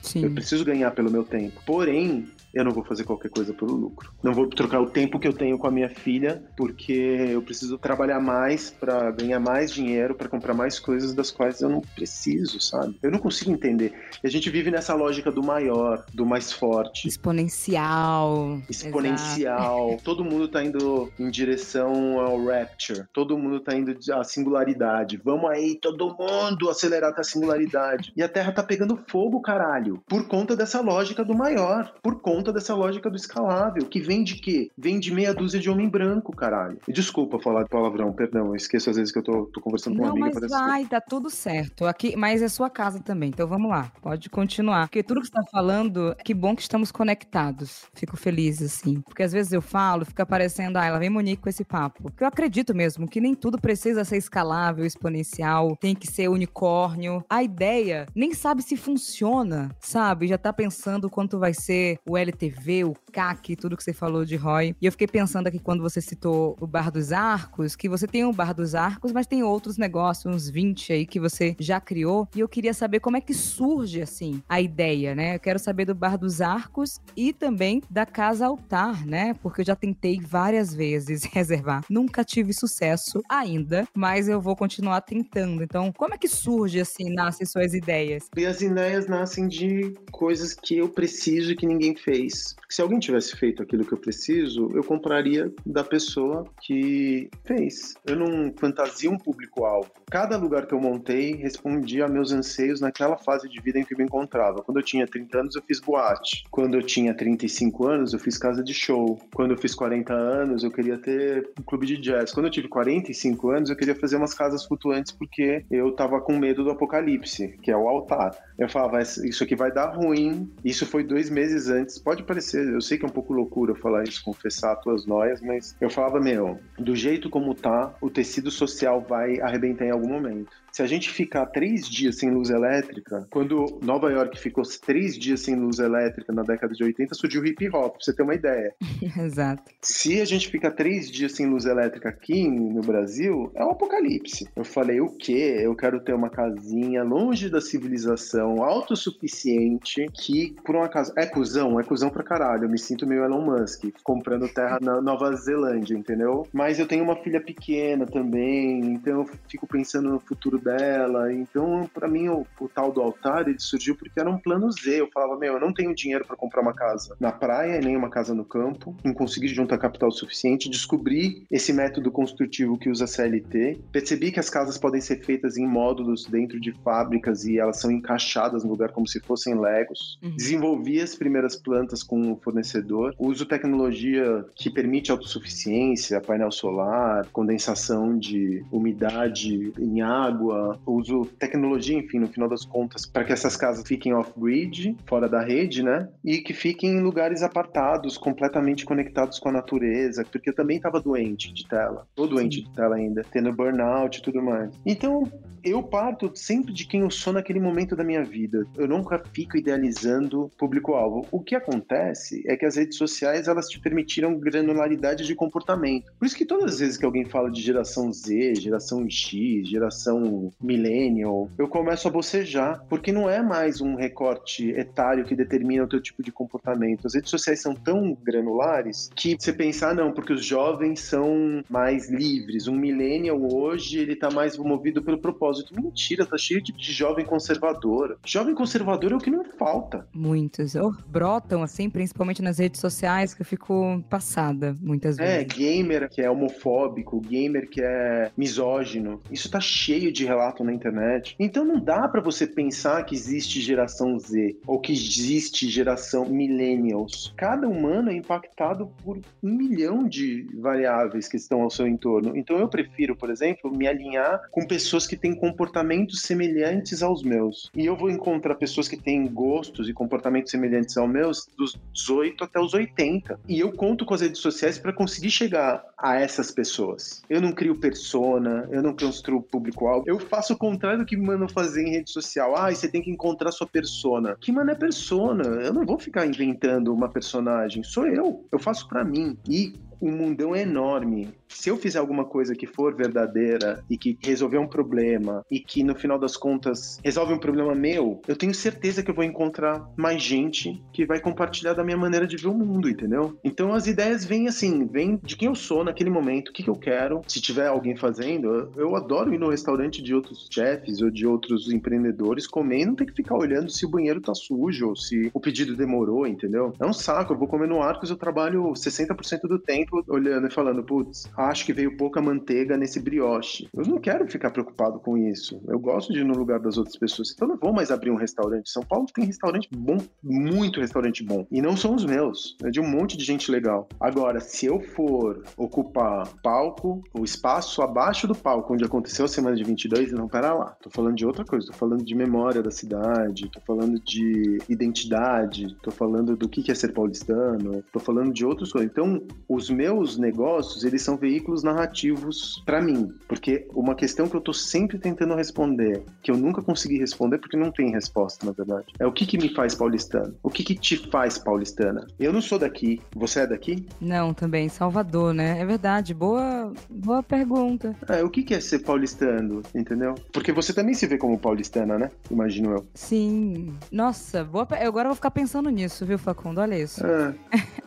Speaker 1: Sim.
Speaker 2: Eu preciso ganhar pelo meu tempo. Porém, eu não vou fazer qualquer coisa pelo lucro. Não vou trocar o tempo que eu tenho com a minha filha, porque eu preciso trabalhar mais para ganhar mais dinheiro, para comprar mais coisas das quais eu não preciso, sabe? Eu não consigo entender. E a gente vive nessa lógica do maior, do mais forte.
Speaker 1: Exponencial.
Speaker 2: Exponencial. Exato. Todo mundo tá indo em direção ao rapture. Todo mundo tá indo à singularidade. Vamos aí, todo mundo acelerar a singularidade. E a Terra tá pegando fogo, caralho. Por conta dessa lógica do maior. Por conta conta dessa lógica do escalável, que vem de quê? Vem de meia dúzia de homem branco, caralho. E desculpa falar de palavrão, perdão, eu esqueço às vezes que eu tô, tô conversando com uma
Speaker 1: Não,
Speaker 2: amiga.
Speaker 1: mas vai, que... tá tudo certo. Aqui, mas é sua casa também, então vamos lá, pode continuar. Porque tudo que você tá falando, que bom que estamos conectados. Fico feliz, assim. Porque às vezes eu falo, fica parecendo, ah, ela vem Monique com esse papo. Porque eu acredito mesmo que nem tudo precisa ser escalável, exponencial, tem que ser unicórnio. A ideia nem sabe se funciona, sabe? Já tá pensando quanto vai ser o LTV, o CAC, tudo que você falou de ROI. E eu fiquei pensando aqui quando você citou o Bar dos Arcos, que você tem o Bar dos Arcos, mas tem outros negócios, uns 20 aí que você já criou. E eu queria saber como é que surge, assim, a ideia, né? Eu quero saber do Bar dos Arcos e também da Casa Altar, né? Porque eu já tentei várias vezes reservar. Nunca tive sucesso ainda, mas eu vou continuar tentando. Então, como é que surge, assim, nascem suas ideias?
Speaker 2: E as ideias nascem de coisas que eu preciso e que ninguém fez. Porque se alguém tivesse feito aquilo que eu preciso, eu compraria da pessoa que fez. Eu não fantasia um público-alvo. Cada lugar que eu montei respondia a meus anseios naquela fase de vida em que eu me encontrava. Quando eu tinha 30 anos, eu fiz boate. Quando eu tinha 35 anos, eu fiz casa de show. Quando eu fiz 40 anos, eu queria ter um clube de jazz. Quando eu tive 45 anos, eu queria fazer umas casas flutuantes porque eu tava com medo do apocalipse, que é o altar. Eu falava, isso aqui vai dar ruim. Isso foi dois meses antes. Pode parecer, eu sei que é um pouco loucura falar isso, confessar as tuas noias, mas eu falava, meu, do jeito como tá, o tecido social vai arrebentar em algum momento. Se a gente ficar três dias sem luz elétrica, quando Nova York ficou três dias sem luz elétrica na década de 80, surgiu o hip hop, pra você ter uma ideia.
Speaker 1: Exato.
Speaker 2: Se a gente ficar três dias sem luz elétrica aqui no Brasil, é um apocalipse. Eu falei, o quê? Eu quero ter uma casinha longe da civilização, autossuficiente, que, por um acaso, é cuzão, é cuzão pra caralho. Eu me sinto meio Elon Musk, comprando terra na Nova Zelândia, entendeu? Mas eu tenho uma filha pequena também, então eu fico pensando no futuro dela. Então, para mim, eu o tal do altar, ele surgiu porque era um plano Z. Eu falava, meu, eu não tenho dinheiro para comprar uma casa na praia e nem uma casa no campo, não consegui juntar capital suficiente, descobri esse método construtivo que usa CLT, percebi que as casas podem ser feitas em módulos dentro de fábricas e elas são encaixadas no lugar como se fossem legos. Uhum. Desenvolvi as primeiras plantas com o fornecedor, uso tecnologia que permite autossuficiência, painel solar, condensação de umidade em água, uso tecnologia, enfim, no final das contas, para que essas casas fiquem off-grid, fora da rede, né? E que fiquem em lugares apartados, completamente conectados com a natureza, porque eu também estava doente de tela, tô doente de tela ainda, tendo burnout e tudo mais. Então, eu parto sempre de quem eu sou naquele momento da minha vida. Eu nunca fico idealizando público-alvo. O que acontece é que as redes sociais elas te permitiram granularidade de comportamento. Por isso que todas as vezes que alguém fala de geração Z, geração X, geração millennial, eu começo a bocejar, porque não é mais um recorte etário que determina o teu tipo de comportamento. As redes sociais são tão granulares que você pensar, ah, não, porque os jovens são mais livres. Um millennial hoje, ele tá mais movido pelo propósito. Mentira, tá cheio de, de jovem conservador. Jovem conservador é o que não falta.
Speaker 1: Muitos. Oh, brotam, assim, principalmente nas redes sociais, que eu fico passada muitas
Speaker 2: é,
Speaker 1: vezes.
Speaker 2: É, gamer que é homofóbico, gamer que é misógino. Isso tá cheio de relato na internet. Então não dá para você pensar que existe geração Z ou que existe geração millennials. Cada humano é impactado por um milhão de variáveis que estão ao seu entorno. Então eu prefiro, por exemplo, me alinhar com pessoas que têm comportamentos semelhantes aos meus. E eu vou encontrar pessoas que têm gostos e comportamentos semelhantes aos meus dos 18 até os 80. E eu conto com as redes sociais para conseguir chegar a essas pessoas. Eu não crio persona, eu não construo público-alvo. Eu faço o contrário do que me mandam fazer em rede social. Ah, você tem que encontrar sua persona. Que mano é persona? Eu não vou ficar inventando uma personagem. Sou eu. Eu faço para mim. E o mundão enorme se eu fizer alguma coisa que for verdadeira e que resolver um problema e que no final das contas resolve um problema meu, eu tenho certeza que eu vou encontrar mais gente que vai compartilhar da minha maneira de ver o mundo, entendeu? Então as ideias vêm assim, vêm de quem eu sou naquele momento, o que, que eu quero. Se tiver alguém fazendo, eu adoro ir no restaurante de outros chefs ou de outros empreendedores comer e não ter que ficar olhando se o banheiro tá sujo ou se o pedido demorou, entendeu? É um saco, eu vou comer no Arcos, eu trabalho 60% do tempo olhando e falando, putz, acho que veio pouca manteiga nesse brioche. Eu não quero ficar preocupado com isso. Eu gosto de ir no lugar das outras pessoas. Então não vou mais abrir um restaurante. São Paulo tem restaurante bom, muito restaurante bom. E não são os meus. É de um monte de gente legal. Agora, se eu for ocupar palco, o espaço abaixo do palco onde aconteceu a semana de 22, não, pera lá. Tô falando de outra coisa. Tô falando de memória da cidade. Tô falando de identidade. Tô falando do que é ser paulistano. Tô falando de outras coisas. Então, os meus negócios, eles são veículos narrativos para mim, porque uma questão que eu tô sempre tentando responder, que eu nunca consegui responder porque não tem resposta, na verdade, é o que que me faz paulistano? O que que te faz paulistana? Eu não sou daqui, você é daqui?
Speaker 1: Não, também, Salvador, né? É verdade, boa, boa pergunta.
Speaker 2: É, o que que é ser paulistano, entendeu? Porque você também se vê como paulistana, né? Imagino eu.
Speaker 1: Sim. Nossa, boa, agora eu vou ficar pensando nisso, viu, Facundo? Olha isso.
Speaker 2: É.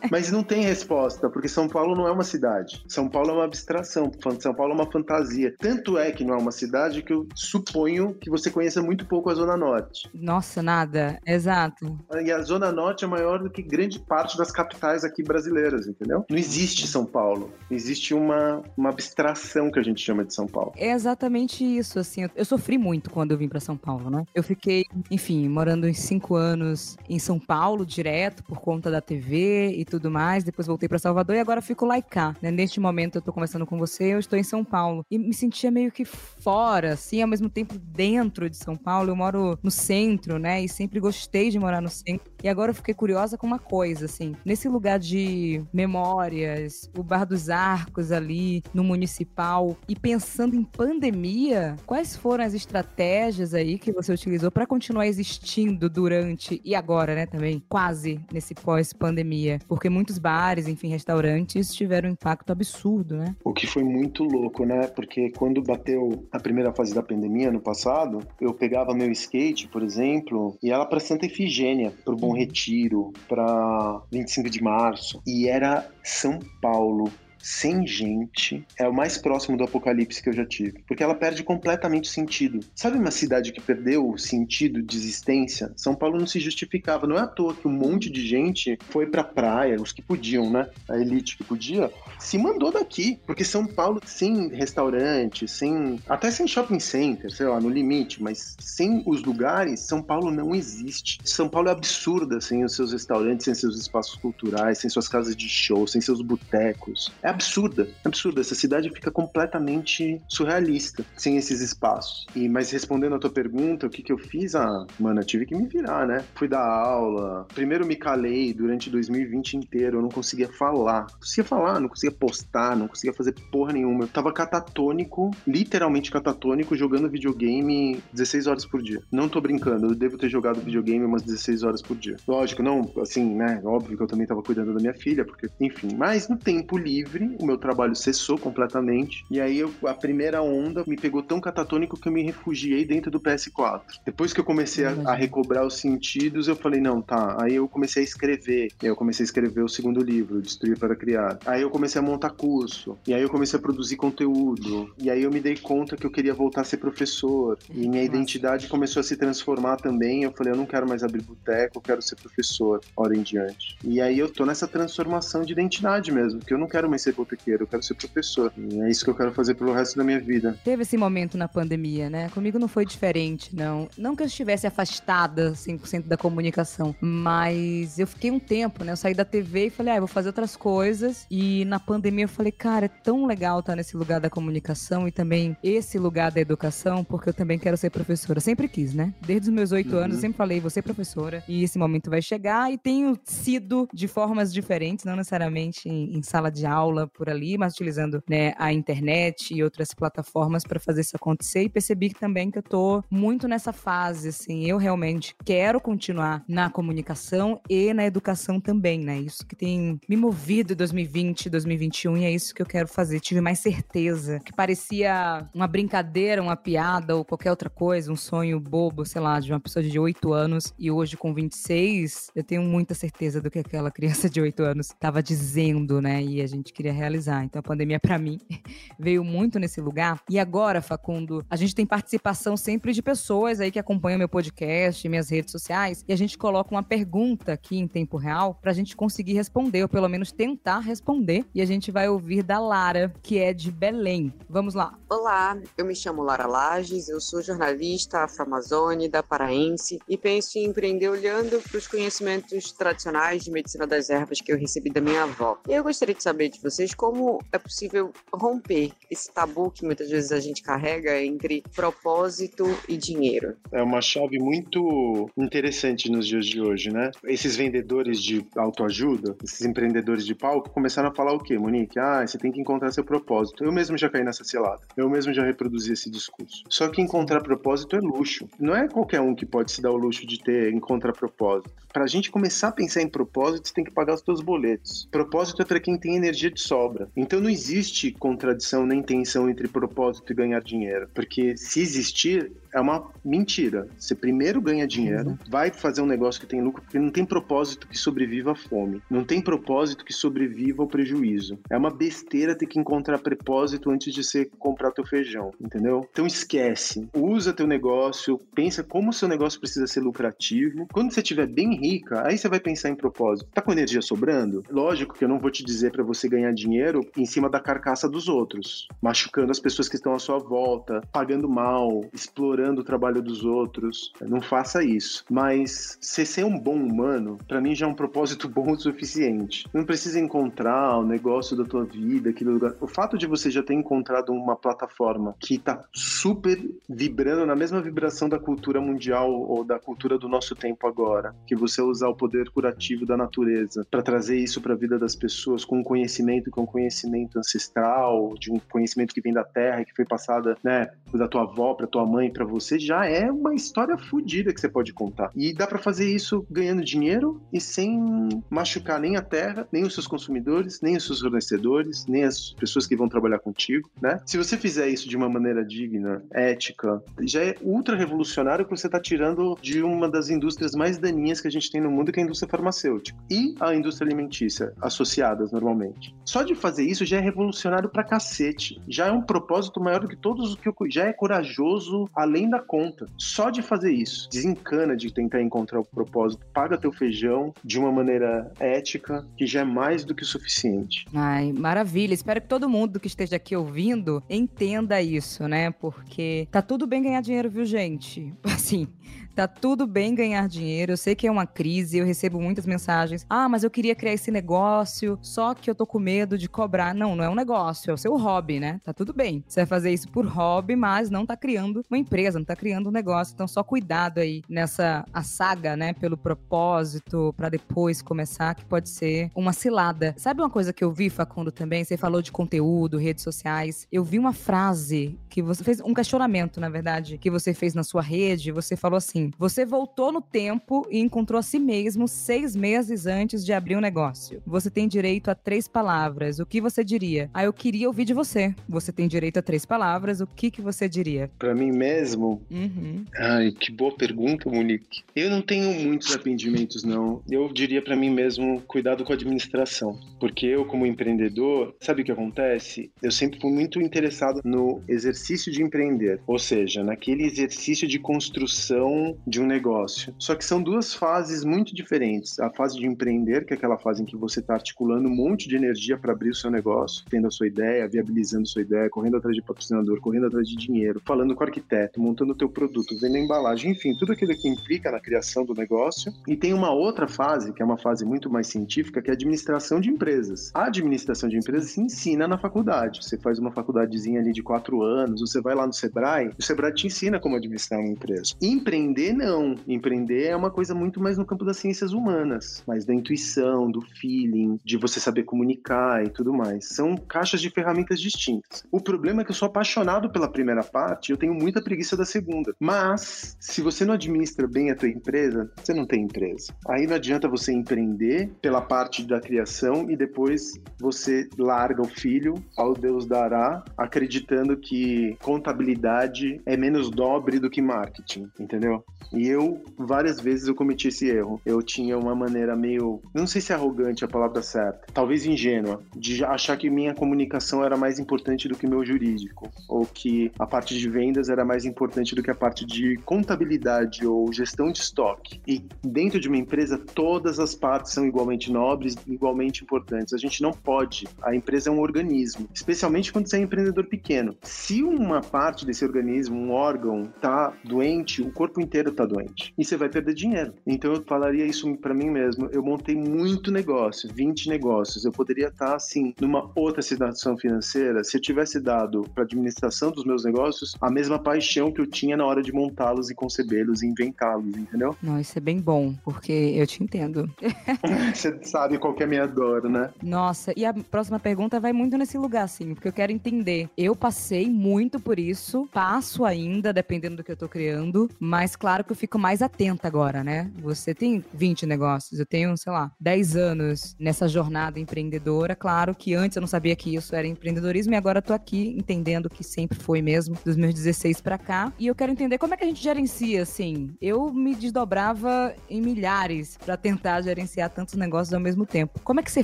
Speaker 2: Mas não tem resposta, porque São Paulo não é uma cidade. São Paulo é uma abstração, São Paulo é uma fantasia. Tanto é que não é uma cidade que eu suponho que você conheça muito pouco a Zona Norte.
Speaker 1: Nossa, nada. Exato.
Speaker 2: E a Zona Norte é maior do que grande parte das capitais aqui brasileiras, entendeu? Não existe São Paulo. Existe uma, uma abstração que a gente chama de São Paulo.
Speaker 1: É exatamente isso, assim. Eu sofri muito quando eu vim para São Paulo, né? Eu fiquei, enfim, morando uns cinco anos em São Paulo, direto, por conta da TV e tudo mais. Depois voltei para Salvador e agora fico lá e cá, né? Neste momento eu tô conversando com você, eu estou em São Paulo. E me sentia meio que fora, assim, ao mesmo tempo dentro de São Paulo. Eu moro no centro, né? E sempre gostei de morar no centro. E agora eu fiquei curiosa com uma coisa, assim. Nesse lugar de memórias, o Bar dos Arcos ali, no municipal, e pensando em pandemia, quais foram as estratégias aí que você utilizou para continuar existindo durante e agora, né, também, quase nesse pós-pandemia? Porque muitos bares, enfim, restaurantes tiveram um impacto absurdo, né?
Speaker 2: O que foi muito louco, né? Porque quando bateu a primeira fase da pandemia no passado, eu pegava meu skate, por exemplo, e ela para Santa Efigênia, pro Bom Retiro, para 25 de março, e era São Paulo sem gente, é o mais próximo do apocalipse que eu já tive. Porque ela perde completamente sentido. Sabe uma cidade que perdeu o sentido de existência? São Paulo não se justificava. Não é à toa que um monte de gente foi pra praia, os que podiam, né? A elite que podia, se mandou daqui. Porque São Paulo, sem restaurante, sem. até sem shopping center, sei lá, no limite, mas sem os lugares, São Paulo não existe. São Paulo é absurda sem os seus restaurantes, sem seus espaços culturais, sem suas casas de show, sem seus botecos. É absurda, absurda. Essa cidade fica completamente surrealista sem esses espaços. E mas respondendo a tua pergunta, o que que eu fiz? Ah, mano, eu tive que me virar, né? Fui dar aula. Primeiro me calei durante 2020 inteiro, eu não conseguia falar. Não conseguia falar, não conseguia postar, não conseguia fazer porra nenhuma. Eu tava catatônico, literalmente catatônico, jogando videogame 16 horas por dia. Não tô brincando, eu devo ter jogado videogame umas 16 horas por dia. Lógico, não, assim, né? Óbvio que eu também tava cuidando da minha filha, porque, enfim. Mas no tempo livre, o meu trabalho cessou completamente. E aí eu, a primeira onda me pegou tão catatônico que eu me refugiei dentro do PS4. Depois que eu comecei a, a recobrar os sentidos, eu falei, não, tá. Aí eu comecei a escrever. Aí eu comecei a escrever o segundo livro, Destruir para Criar. Aí eu comecei a montar curso. E aí eu comecei a produzir conteúdo. E aí eu me dei conta que eu queria voltar a ser professor. E minha identidade começou a se transformar também. Eu falei, eu não quero mais abrir boteco, eu quero ser professor, hora em diante. E aí eu tô nessa transformação de identidade mesmo, porque eu não quero mais ser botequeiro, eu quero ser professor. E é isso que eu quero fazer pelo resto da minha vida.
Speaker 1: Teve esse momento na pandemia, né? Comigo não foi diferente, não. Não que eu estivesse afastada 100% da comunicação, mas eu fiquei um tempo, né? Eu saí da TV e falei, ah, eu vou fazer outras coisas. E na pandemia eu falei, cara, é tão legal estar nesse lugar da comunicação e também esse lugar da educação, porque eu também quero ser professora. Sempre quis, né? Desde os meus oito uhum. anos, eu sempre falei, vou ser professora. E esse momento vai chegar e tenho sido de formas diferentes, não necessariamente em, em sala de aula por ali, mas utilizando né, a internet e outras plataformas para fazer isso acontecer. E percebi também que eu tô muito nessa fase, assim, eu realmente quero continuar na comunicação e na educação também, né? Isso que tem me movido em 2020, 2021 e é isso que eu quero fazer. Tive mais certeza que parecia uma brincadeira, uma piada ou qualquer outra coisa, um sonho bobo, sei lá, de uma pessoa de 8 anos e hoje com 26, eu tenho muita certeza do que aquela criança de 8 anos estava dizendo, né? E a gente queria realizar. Então a pandemia para mim veio muito nesse lugar. E agora, Facundo, a gente tem participação sempre de pessoas aí que acompanham meu podcast, minhas redes sociais, e a gente coloca uma pergunta aqui em tempo real pra gente conseguir responder, ou pelo menos tentar responder. E a gente vai ouvir da Lara, que é de Belém. Vamos lá.
Speaker 3: Olá, eu me chamo Lara Lages, eu sou jornalista afro-amazônida, paraense e penso em empreender olhando para os conhecimentos tradicionais de medicina das ervas que eu recebi da minha avó. E eu gostaria de saber de vocês como é possível romper esse tabu que muitas vezes a gente carrega entre propósito e dinheiro.
Speaker 2: É uma chave muito interessante nos dias de hoje, né? Esses vendedores de autoajuda, esses empreendedores de palco, começaram a falar o quê, Monique? Ah, você tem que encontrar seu propósito. Eu mesmo já caí nessa cilada. Eu mesmo já reproduzi esse discurso. Só que encontrar propósito é luxo. Não é qualquer um que pode se dar o luxo de ter encontrar propósito. Para a gente começar a pensar em propósito, você tem que pagar os seus boletos. Propósito é para quem tem energia de sobra. Então não existe contradição nem tensão entre propósito e ganhar dinheiro, porque se existir, é uma mentira. Você primeiro ganha dinheiro, uhum. vai fazer um negócio que tem lucro, porque não tem propósito que sobreviva à fome. Não tem propósito que sobreviva ao prejuízo. É uma besteira ter que encontrar propósito antes de você comprar teu feijão, entendeu? Então esquece. Usa teu negócio, pensa como seu negócio precisa ser lucrativo. Quando você estiver bem rica, aí você vai pensar em propósito. Tá com energia sobrando? Lógico que eu não vou te dizer para você ganhar dinheiro em cima da carcaça dos outros, machucando as pessoas que estão à sua volta, pagando mal, explorando o trabalho dos outros. Não faça isso. Mas ser um bom humano, para mim já é um propósito bom o suficiente. Não precisa encontrar o negócio da tua vida, aquele lugar. O fato de você já ter encontrado uma plataforma que tá super vibrando na mesma vibração da cultura mundial ou da cultura do nosso tempo agora, que você usar o poder curativo da natureza para trazer isso para a vida das pessoas com conhecimento que é um conhecimento ancestral, de um conhecimento que vem da terra, que foi passada, né, da tua avó para tua mãe, para você já é uma história fodida que você pode contar. E dá para fazer isso ganhando dinheiro e sem machucar nem a terra, nem os seus consumidores, nem os seus fornecedores, nem as pessoas que vão trabalhar contigo, né? Se você fizer isso de uma maneira digna, ética, já é ultra revolucionário que você está tirando de uma das indústrias mais daninhas que a gente tem no mundo, que é a indústria farmacêutica e a indústria alimentícia, associadas normalmente. Só de fazer isso já é revolucionário pra cacete. Já é um propósito maior do que todos os que eu já é corajoso além da conta. Só de fazer isso, desencana de tentar encontrar o propósito, paga teu feijão de uma maneira ética, que já é mais do que o suficiente.
Speaker 1: Ai, maravilha. Espero que todo mundo que esteja aqui ouvindo entenda isso, né? Porque tá tudo bem ganhar dinheiro, viu, gente? Assim, Tá tudo bem ganhar dinheiro. Eu sei que é uma crise, eu recebo muitas mensagens. Ah, mas eu queria criar esse negócio, só que eu tô com medo de cobrar. Não, não é um negócio, é o seu hobby, né? Tá tudo bem. Você vai fazer isso por hobby, mas não tá criando uma empresa, não tá criando um negócio. Então, só cuidado aí nessa a saga, né? Pelo propósito, para depois começar, que pode ser uma cilada. Sabe uma coisa que eu vi, Facundo, também? Você falou de conteúdo, redes sociais. Eu vi uma frase que você fez, um questionamento, na verdade, que você fez na sua rede. Você falou assim assim: você voltou no tempo e encontrou a si mesmo seis meses antes de abrir um negócio. Você tem direito a três palavras. O que você diria? Ah, eu queria ouvir de você. Você tem direito a três palavras. O que, que você diria?
Speaker 2: Para mim mesmo?
Speaker 1: Uhum.
Speaker 2: Ai, que boa pergunta, Monique. Eu não tenho muitos arrependimentos, não. Eu diria para mim mesmo, cuidado com a administração. Porque eu, como empreendedor, sabe o que acontece? Eu sempre fui muito interessado no exercício de empreender. Ou seja, naquele exercício de construção de um negócio. Só que são duas fases muito diferentes. A fase de empreender, que é aquela fase em que você está articulando um monte de energia para abrir o seu negócio, tendo a sua ideia, viabilizando a sua ideia, correndo atrás de patrocinador, correndo atrás de dinheiro, falando com o arquiteto, montando o teu produto, vendo a embalagem, enfim, tudo aquilo que implica na criação do negócio. E tem uma outra fase, que é uma fase muito mais científica, que é a administração de empresas. A administração de empresas se ensina na faculdade. Você faz uma faculdadezinha ali de quatro anos, você vai lá no Sebrae, o Sebrae te ensina como administrar uma empresa. Empreender Empreender, não. Empreender é uma coisa muito mais no campo das ciências humanas, mais da intuição, do feeling, de você saber comunicar e tudo mais. São caixas de ferramentas distintas. O problema é que eu sou apaixonado pela primeira parte eu tenho muita preguiça da segunda. Mas, se você não administra bem a tua empresa, você não tem empresa. Aí não adianta você empreender pela parte da criação e depois você larga o filho ao Deus dará, acreditando que contabilidade é menos dobre do que marketing, entendeu? E eu, várias vezes, eu cometi esse erro. Eu tinha uma maneira meio, não sei se é arrogante a palavra certa, talvez ingênua, de achar que minha comunicação era mais importante do que meu jurídico, ou que a parte de vendas era mais importante do que a parte de contabilidade ou gestão de estoque. E dentro de uma empresa, todas as partes são igualmente nobres, igualmente importantes. A gente não pode. A empresa é um organismo, especialmente quando você é um empreendedor pequeno. Se uma parte desse organismo, um órgão, tá doente, o corpo inteiro inteiro tá doente. E você vai perder dinheiro. Então eu falaria isso para mim mesmo. Eu montei muito negócio, 20 negócios. Eu poderia estar, tá, assim, numa outra situação financeira se eu tivesse dado para administração dos meus negócios a mesma paixão que eu tinha na hora de montá-los e concebê-los e inventá-los, entendeu?
Speaker 1: Não, isso é bem bom, porque eu te entendo.
Speaker 2: você sabe qual que é a minha dor, né?
Speaker 1: Nossa, e a próxima pergunta vai muito nesse lugar, assim, porque eu quero entender. Eu passei muito por isso, passo ainda, dependendo do que eu tô criando, mas claro claro que eu fico mais atenta agora, né? Você tem 20 negócios, eu tenho, sei lá, 10 anos nessa jornada empreendedora. Claro que antes eu não sabia que isso era empreendedorismo e agora eu tô aqui entendendo que sempre foi mesmo, dos meus 16 para cá. E eu quero entender como é que a gente gerencia, assim. Eu me desdobrava em milhares para tentar gerenciar tantos negócios ao mesmo tempo. Como é que você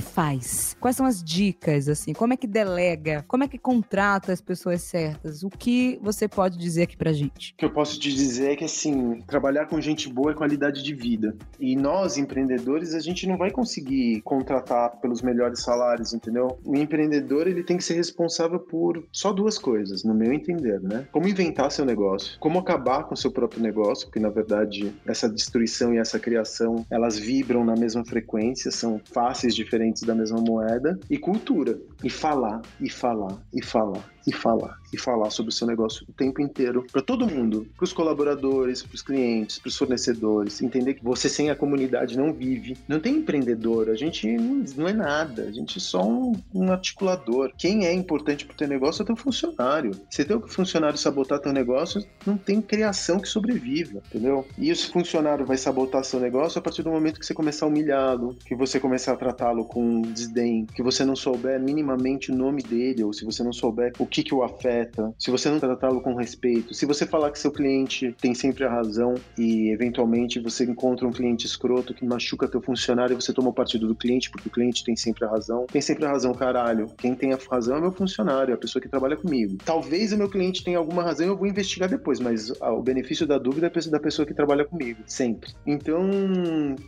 Speaker 1: faz? Quais são as dicas, assim? Como é que delega? Como é que contrata as pessoas certas? O que você pode dizer aqui pra gente?
Speaker 2: O que eu posso te dizer é que, assim, trabalhar com gente boa é qualidade de vida. E nós, empreendedores, a gente não vai conseguir contratar pelos melhores salários, entendeu? O empreendedor, ele tem que ser responsável por só duas coisas, no meu entender, né? Como inventar seu negócio, como acabar com seu próprio negócio, porque na verdade essa destruição e essa criação, elas vibram na mesma frequência, são faces diferentes da mesma moeda, e cultura. e falar, e falar, e falar, e falar e falar sobre o seu negócio o tempo inteiro para todo mundo, para os colaboradores, para os clientes, para os fornecedores, entender que você sem a comunidade não vive. Não tem empreendedor, a gente não é nada, a gente é só um, um articulador. Quem é importante para o teu negócio é o teu funcionário. Se teu funcionário sabotar teu negócio, não tem criação que sobreviva, entendeu? E esse funcionário vai sabotar seu negócio a partir do momento que você começar a humilhá-lo, que você começar a tratá-lo com desdém, que você não souber minimamente o nome dele, ou se você não souber o que, que o afeta, se você não tratá-lo com respeito, se você falar que seu cliente tem sempre a razão e eventualmente você encontra um cliente escroto que machuca teu funcionário e você toma o partido do cliente porque o cliente tem sempre a razão, tem sempre a razão, caralho. Quem tem a razão é meu funcionário, é a pessoa que trabalha comigo. Talvez o meu cliente tenha alguma razão e eu vou investigar depois, mas o benefício da dúvida é da pessoa que trabalha comigo, sempre. Então,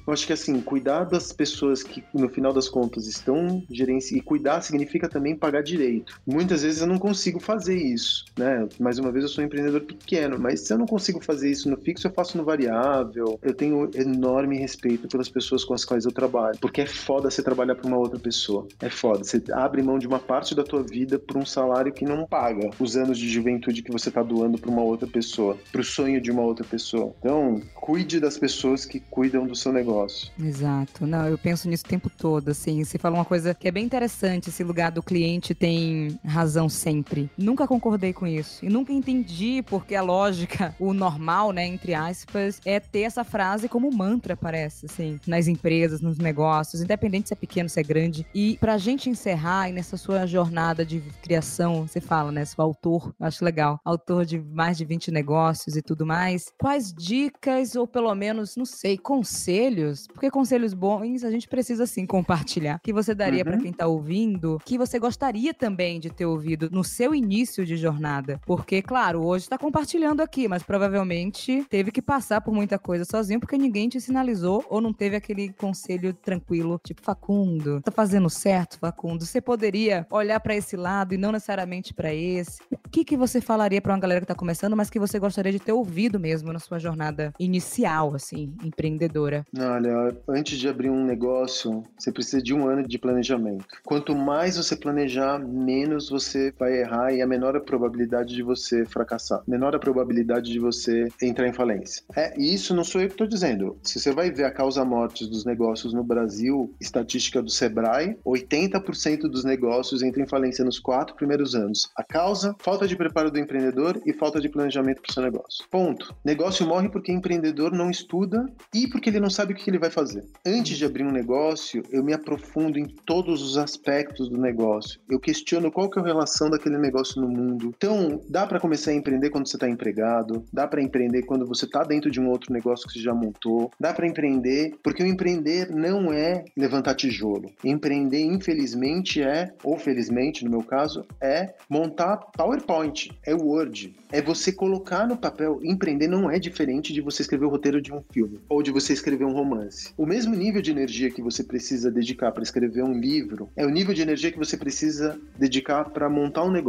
Speaker 2: eu acho que assim, cuidar das pessoas que no final das contas estão gerenciando, e cuidar significa também pagar direito. Muitas vezes eu não consigo fazer isso, né? Mais uma vez, eu sou um empreendedor pequeno, mas se eu não consigo fazer isso no fixo, eu faço no variável. Eu tenho enorme respeito pelas pessoas com as quais eu trabalho, porque é foda você trabalhar para uma outra pessoa. É foda. Você abre mão de uma parte da tua vida por um salário que não paga os anos de juventude que você tá doando para uma outra pessoa, para o sonho de uma outra pessoa. Então, cuide das pessoas que cuidam do seu negócio.
Speaker 1: Exato. Não, eu penso nisso o tempo todo, assim. Você fala uma coisa que é bem interessante, esse lugar do cliente tem razão sempre. Nunca concordei com isso. E nunca entendi porque a lógica, o normal, né, entre aspas, é ter essa frase como mantra, parece, assim, nas empresas, nos negócios, independente se é pequeno, se é grande. E pra gente encerrar, e nessa sua jornada de criação, você fala, né, sou autor, acho legal, autor de mais de 20 negócios e tudo mais, quais dicas, ou pelo menos, não sei, conselhos, porque conselhos bons a gente precisa sim compartilhar, que você daria uhum. para quem tá ouvindo, que você gostaria também de ter ouvido no seu início de jornada. Porque, claro, hoje está compartilhando aqui, mas provavelmente teve que passar por muita coisa sozinho porque ninguém te sinalizou ou não teve aquele conselho tranquilo, tipo, Facundo, tá fazendo certo, Facundo? Você poderia olhar para esse lado e não necessariamente para esse? O que, que você falaria para uma galera que tá começando, mas que você gostaria de ter ouvido mesmo na sua jornada inicial, assim, empreendedora?
Speaker 2: Olha, antes de abrir um negócio, você precisa de um ano de planejamento. Quanto mais você planejar, menos você vai errar e a menor a probabilidade de você fracassar, menor a probabilidade de você entrar em falência. É, isso não sou eu que estou dizendo. Se você vai ver a causa mortes dos negócios no Brasil, estatística do Sebrae, 80% dos negócios entram em falência nos quatro primeiros anos. A causa, falta de preparo do empreendedor e falta de planejamento para o seu negócio. Ponto. Negócio morre porque empreendedor não estuda e porque ele não sabe o que ele vai fazer. Antes de abrir um negócio, eu me aprofundo em todos os aspectos do negócio. Eu questiono qual que é a relação daquele negócio no mundo. Então, dá para começar a empreender quando você está empregado, dá para empreender quando você está dentro de um outro negócio que você já montou, dá para empreender, porque o empreender não é levantar tijolo. Empreender, infelizmente, é, ou felizmente, no meu caso, é montar PowerPoint, é Word, é você colocar no papel. Empreender não é diferente de você escrever o roteiro de um filme ou de você escrever um romance. O mesmo nível de energia que você precisa dedicar para escrever um livro é o nível de energia que você precisa dedicar para montar um negócio.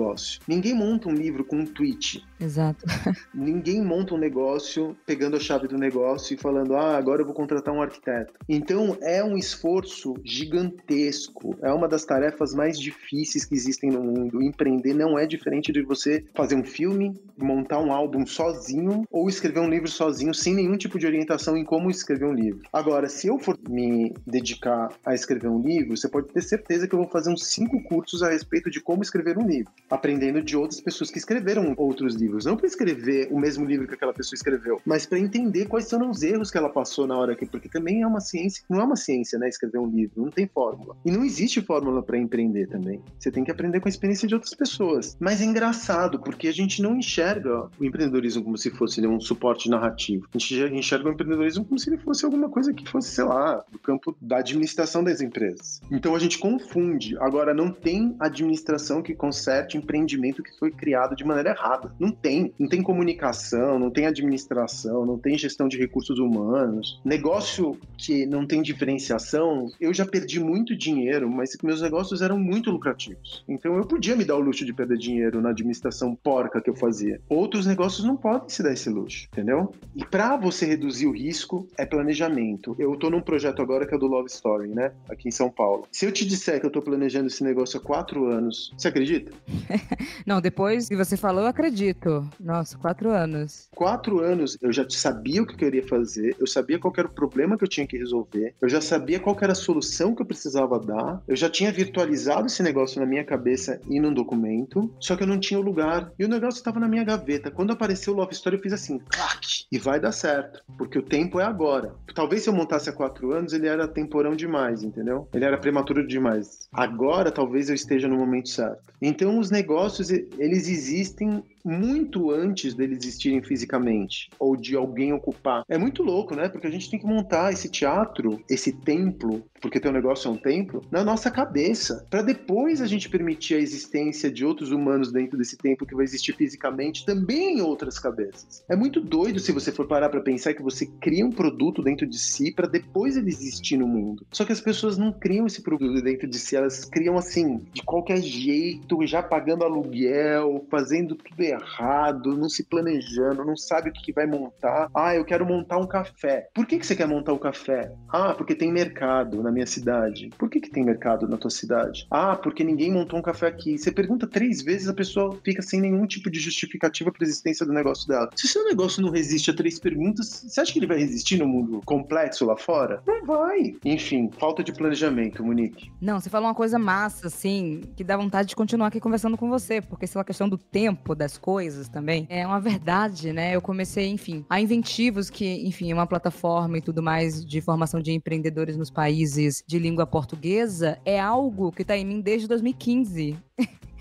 Speaker 2: Ninguém monta um livro com um tweet.
Speaker 1: Exato.
Speaker 2: Ninguém monta um negócio pegando a chave do negócio e falando, ah, agora eu vou contratar um arquiteto. Então é um esforço gigantesco. É uma das tarefas mais difíceis que existem no mundo. Empreender não é diferente de você fazer um filme, montar um álbum sozinho ou escrever um livro sozinho sem nenhum tipo de orientação em como escrever um livro. Agora, se eu for me dedicar a escrever um livro, você pode ter certeza que eu vou fazer uns cinco cursos a respeito de como escrever um livro, aprendendo de outras pessoas que escreveram outros livros, não para escrever o mesmo livro que aquela pessoa escreveu, mas para entender quais são os erros que ela passou na hora que, porque também é uma ciência, não é uma ciência, né, escrever um livro, não tem fórmula. E não existe fórmula para empreender também. Você tem que aprender com a experiência de outras pessoas. Mas é engraçado, porque a gente não enxerga o empreendedorismo como se fosse um suporte narrativo. A gente enxerga o empreendedorismo como se ele fosse alguma coisa que fosse, sei lá, do campo da administração das empresas. Então a gente confunde. Agora, não tem administração que conserte empreendimento que foi criado de maneira errada. Não tem. Não tem comunicação, não tem administração, não tem gestão de recursos humanos. Negócio que não tem diferenciação, eu já perdi muito dinheiro, mas meus negócios eram muito lucrativos. Então eu podia me dar o luxo de perder dinheiro na administração porca que eu fazia. Outros negócios não podem se dar esse luxo, entendeu? E para você reduzir o risco, é planejamento. Eu tô num projeto agora que é do Love Story, né? Aqui em São Paulo. Se eu te disser que eu tô planejando esse negócio há quatro anos. Você acredita?
Speaker 1: Não, depois que você falou, acredito. Nossa, quatro anos.
Speaker 2: Quatro anos eu já sabia o que eu queria fazer, eu sabia qual era o problema que eu tinha que resolver, eu já sabia qual era a solução que eu precisava dar, eu já tinha virtualizado esse negócio na minha cabeça e num documento, só que eu não tinha o lugar. E o negócio estava na minha gaveta. Quando apareceu o Love Story, eu fiz assim, clac, e vai dar certo, porque o tempo é agora. Talvez se eu montasse há quatro anos, ele era temporão demais, entendeu? Ele era prematuro demais. Agora, talvez eu esteja no momento certo. Então, os negócios, eles existem muito antes deles existirem fisicamente ou de alguém ocupar. É muito louco, né? Porque a gente tem que montar esse teatro, esse templo, porque teu negócio é um templo, na nossa cabeça, para depois a gente permitir a existência de outros humanos dentro desse templo que vai existir fisicamente também em outras cabeças. É muito doido se você for parar para pensar que você cria um produto dentro de si para depois ele existir no mundo. Só que as pessoas não criam esse produto dentro de si, elas criam assim, de qualquer jeito, já pagando aluguel, fazendo tudo errado errado, não se planejando, não sabe o que, que vai montar. Ah, eu quero montar um café. Por que, que você quer montar um café? Ah, porque tem mercado na minha cidade. Por que, que tem mercado na tua cidade? Ah, porque ninguém montou um café aqui. Você pergunta três vezes, a pessoa fica sem nenhum tipo de justificativa para a existência do negócio dela. Se o seu negócio não resiste a três perguntas, você acha que ele vai resistir no mundo complexo lá fora? Não vai. Enfim, falta de planejamento, Monique.
Speaker 1: Não, você falou uma coisa massa, assim, que dá vontade de continuar aqui conversando com você, porque essa é uma questão do tempo das coisas também. É uma verdade, né? Eu comecei, enfim, a Inventivos, que, enfim, é uma plataforma e tudo mais de formação de empreendedores nos países de língua portuguesa, é algo que tá em mim desde 2015.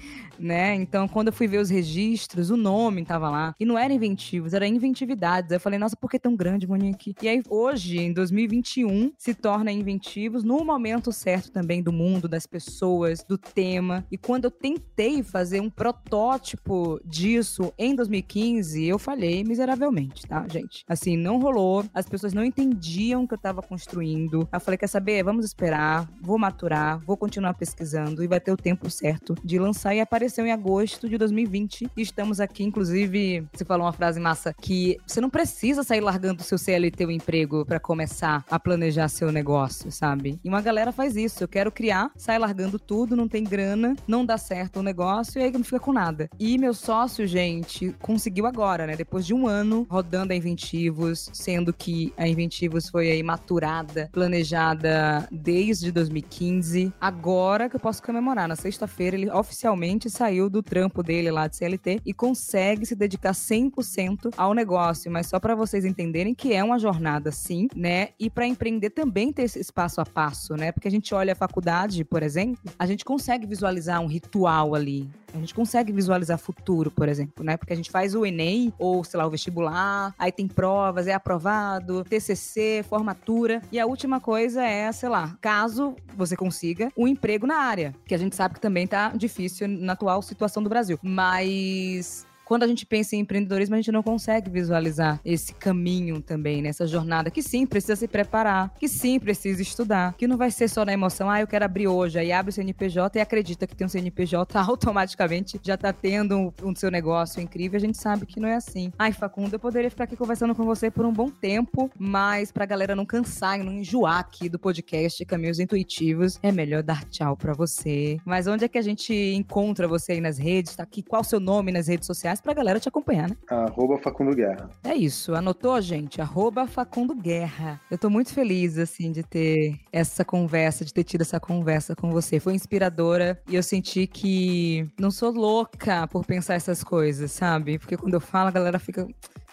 Speaker 1: né? Então, quando eu fui ver os registros, o nome tava lá. E não era inventivos, era inventividades. Eu falei, nossa, por que tão grande, Monique? E aí, hoje, em 2021, se torna inventivos no momento certo também do mundo, das pessoas, do tema. E quando eu tentei fazer um protótipo disso em 2015, eu falhei miseravelmente, tá, gente? Assim, não rolou. As pessoas não entendiam o que eu tava construindo. Eu falei, quer saber? Vamos esperar, vou maturar, vou continuar pesquisando e vai ter o tempo certo de lançar e aparecer aconteceu em agosto de 2020 e estamos aqui, inclusive, você falou uma frase massa que você não precisa sair largando seu CLT o emprego para começar a planejar seu negócio, sabe? E uma galera faz isso. Eu quero criar, sai largando tudo, não tem grana, não dá certo o negócio e aí não fica com nada. E meu sócio, gente, conseguiu agora, né? Depois de um ano rodando a Inventivos, sendo que a Inventivos foi aí maturada, planejada desde 2015. Agora que eu posso comemorar, na sexta-feira ele oficialmente saiu do trampo dele lá de CLT e consegue se dedicar 100% ao negócio, mas só para vocês entenderem que é uma jornada sim, né? E para empreender também ter esse passo a passo, né? Porque a gente olha a faculdade, por exemplo, a gente consegue visualizar um ritual ali, a gente consegue visualizar futuro, por exemplo, né? Porque a gente faz o Enem ou, sei lá, o vestibular, aí tem provas, é aprovado, TCC, formatura. E a última coisa é, sei lá, caso você consiga um emprego na área, que a gente sabe que também tá difícil na atual situação do Brasil. Mas quando a gente pensa em empreendedorismo, a gente não consegue visualizar esse caminho também, nessa né? jornada, que sim, precisa se preparar, que sim, precisa estudar, que não vai ser só na emoção, ah, eu quero abrir hoje, aí abre o CNPJ e acredita que tem um CNPJ, automaticamente já tá tendo um, um seu negócio incrível, a gente sabe que não é assim. Ai, Facundo, eu poderia ficar aqui conversando com você por um bom tempo, mas pra galera não cansar e não enjoar aqui do podcast Caminhos Intuitivos, é melhor dar tchau pra você. Mas onde é que a gente encontra você aí nas redes? Tá aqui, qual o seu nome nas redes sociais? Pra galera te acompanhar, né?
Speaker 2: Arroba Facundo Guerra.
Speaker 1: É isso, anotou, gente? Arroba Facundo Guerra. Eu tô muito feliz, assim, de ter essa conversa, de ter tido essa conversa com você. Foi inspiradora e eu senti que não sou louca por pensar essas coisas, sabe? Porque quando eu falo, a galera fica.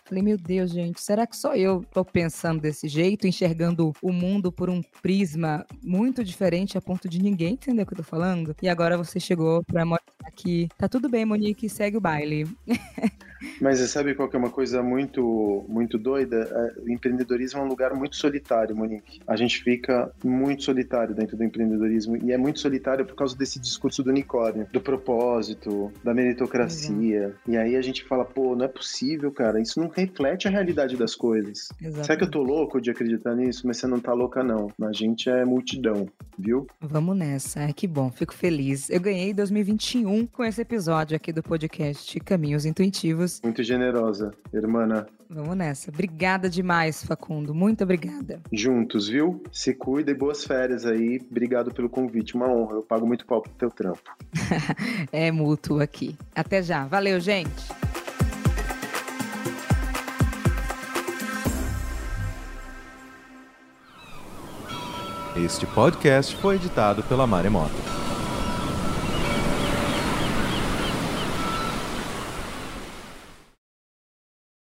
Speaker 1: Falei, meu Deus, gente, será que só eu tô pensando desse jeito, enxergando o mundo por um prisma muito diferente a ponto de ninguém entender o que eu tô falando? E agora você chegou pra mostrar que tá tudo bem, Monique, segue o baile.
Speaker 2: Mas você sabe qual que é uma coisa muito, muito doida? É, o empreendedorismo é um lugar muito solitário, Monique. A gente fica muito solitário dentro do empreendedorismo e é muito solitário por causa desse discurso do unicórnio, do propósito, da meritocracia. E aí a gente fala, pô, não é possível, cara. Isso não reflete a realidade das coisas. Exatamente. Será que eu tô louco de acreditar nisso? Mas você não tá louca, não. A gente é multidão, viu?
Speaker 1: Vamos nessa. É que bom, fico feliz. Eu ganhei 2021 com esse episódio aqui do podcast Caminhos Intuitivos
Speaker 2: Muito generosa, irmã.
Speaker 1: Vamos nessa. Obrigada demais, Facundo. Muito obrigada.
Speaker 2: Juntos, viu? Se cuida e boas férias aí. Obrigado pelo convite. Uma honra. Eu pago muito pau pro teu trampo.
Speaker 1: é mútuo aqui. Até já. Valeu, gente.
Speaker 4: Este podcast foi editado pela Maremoto.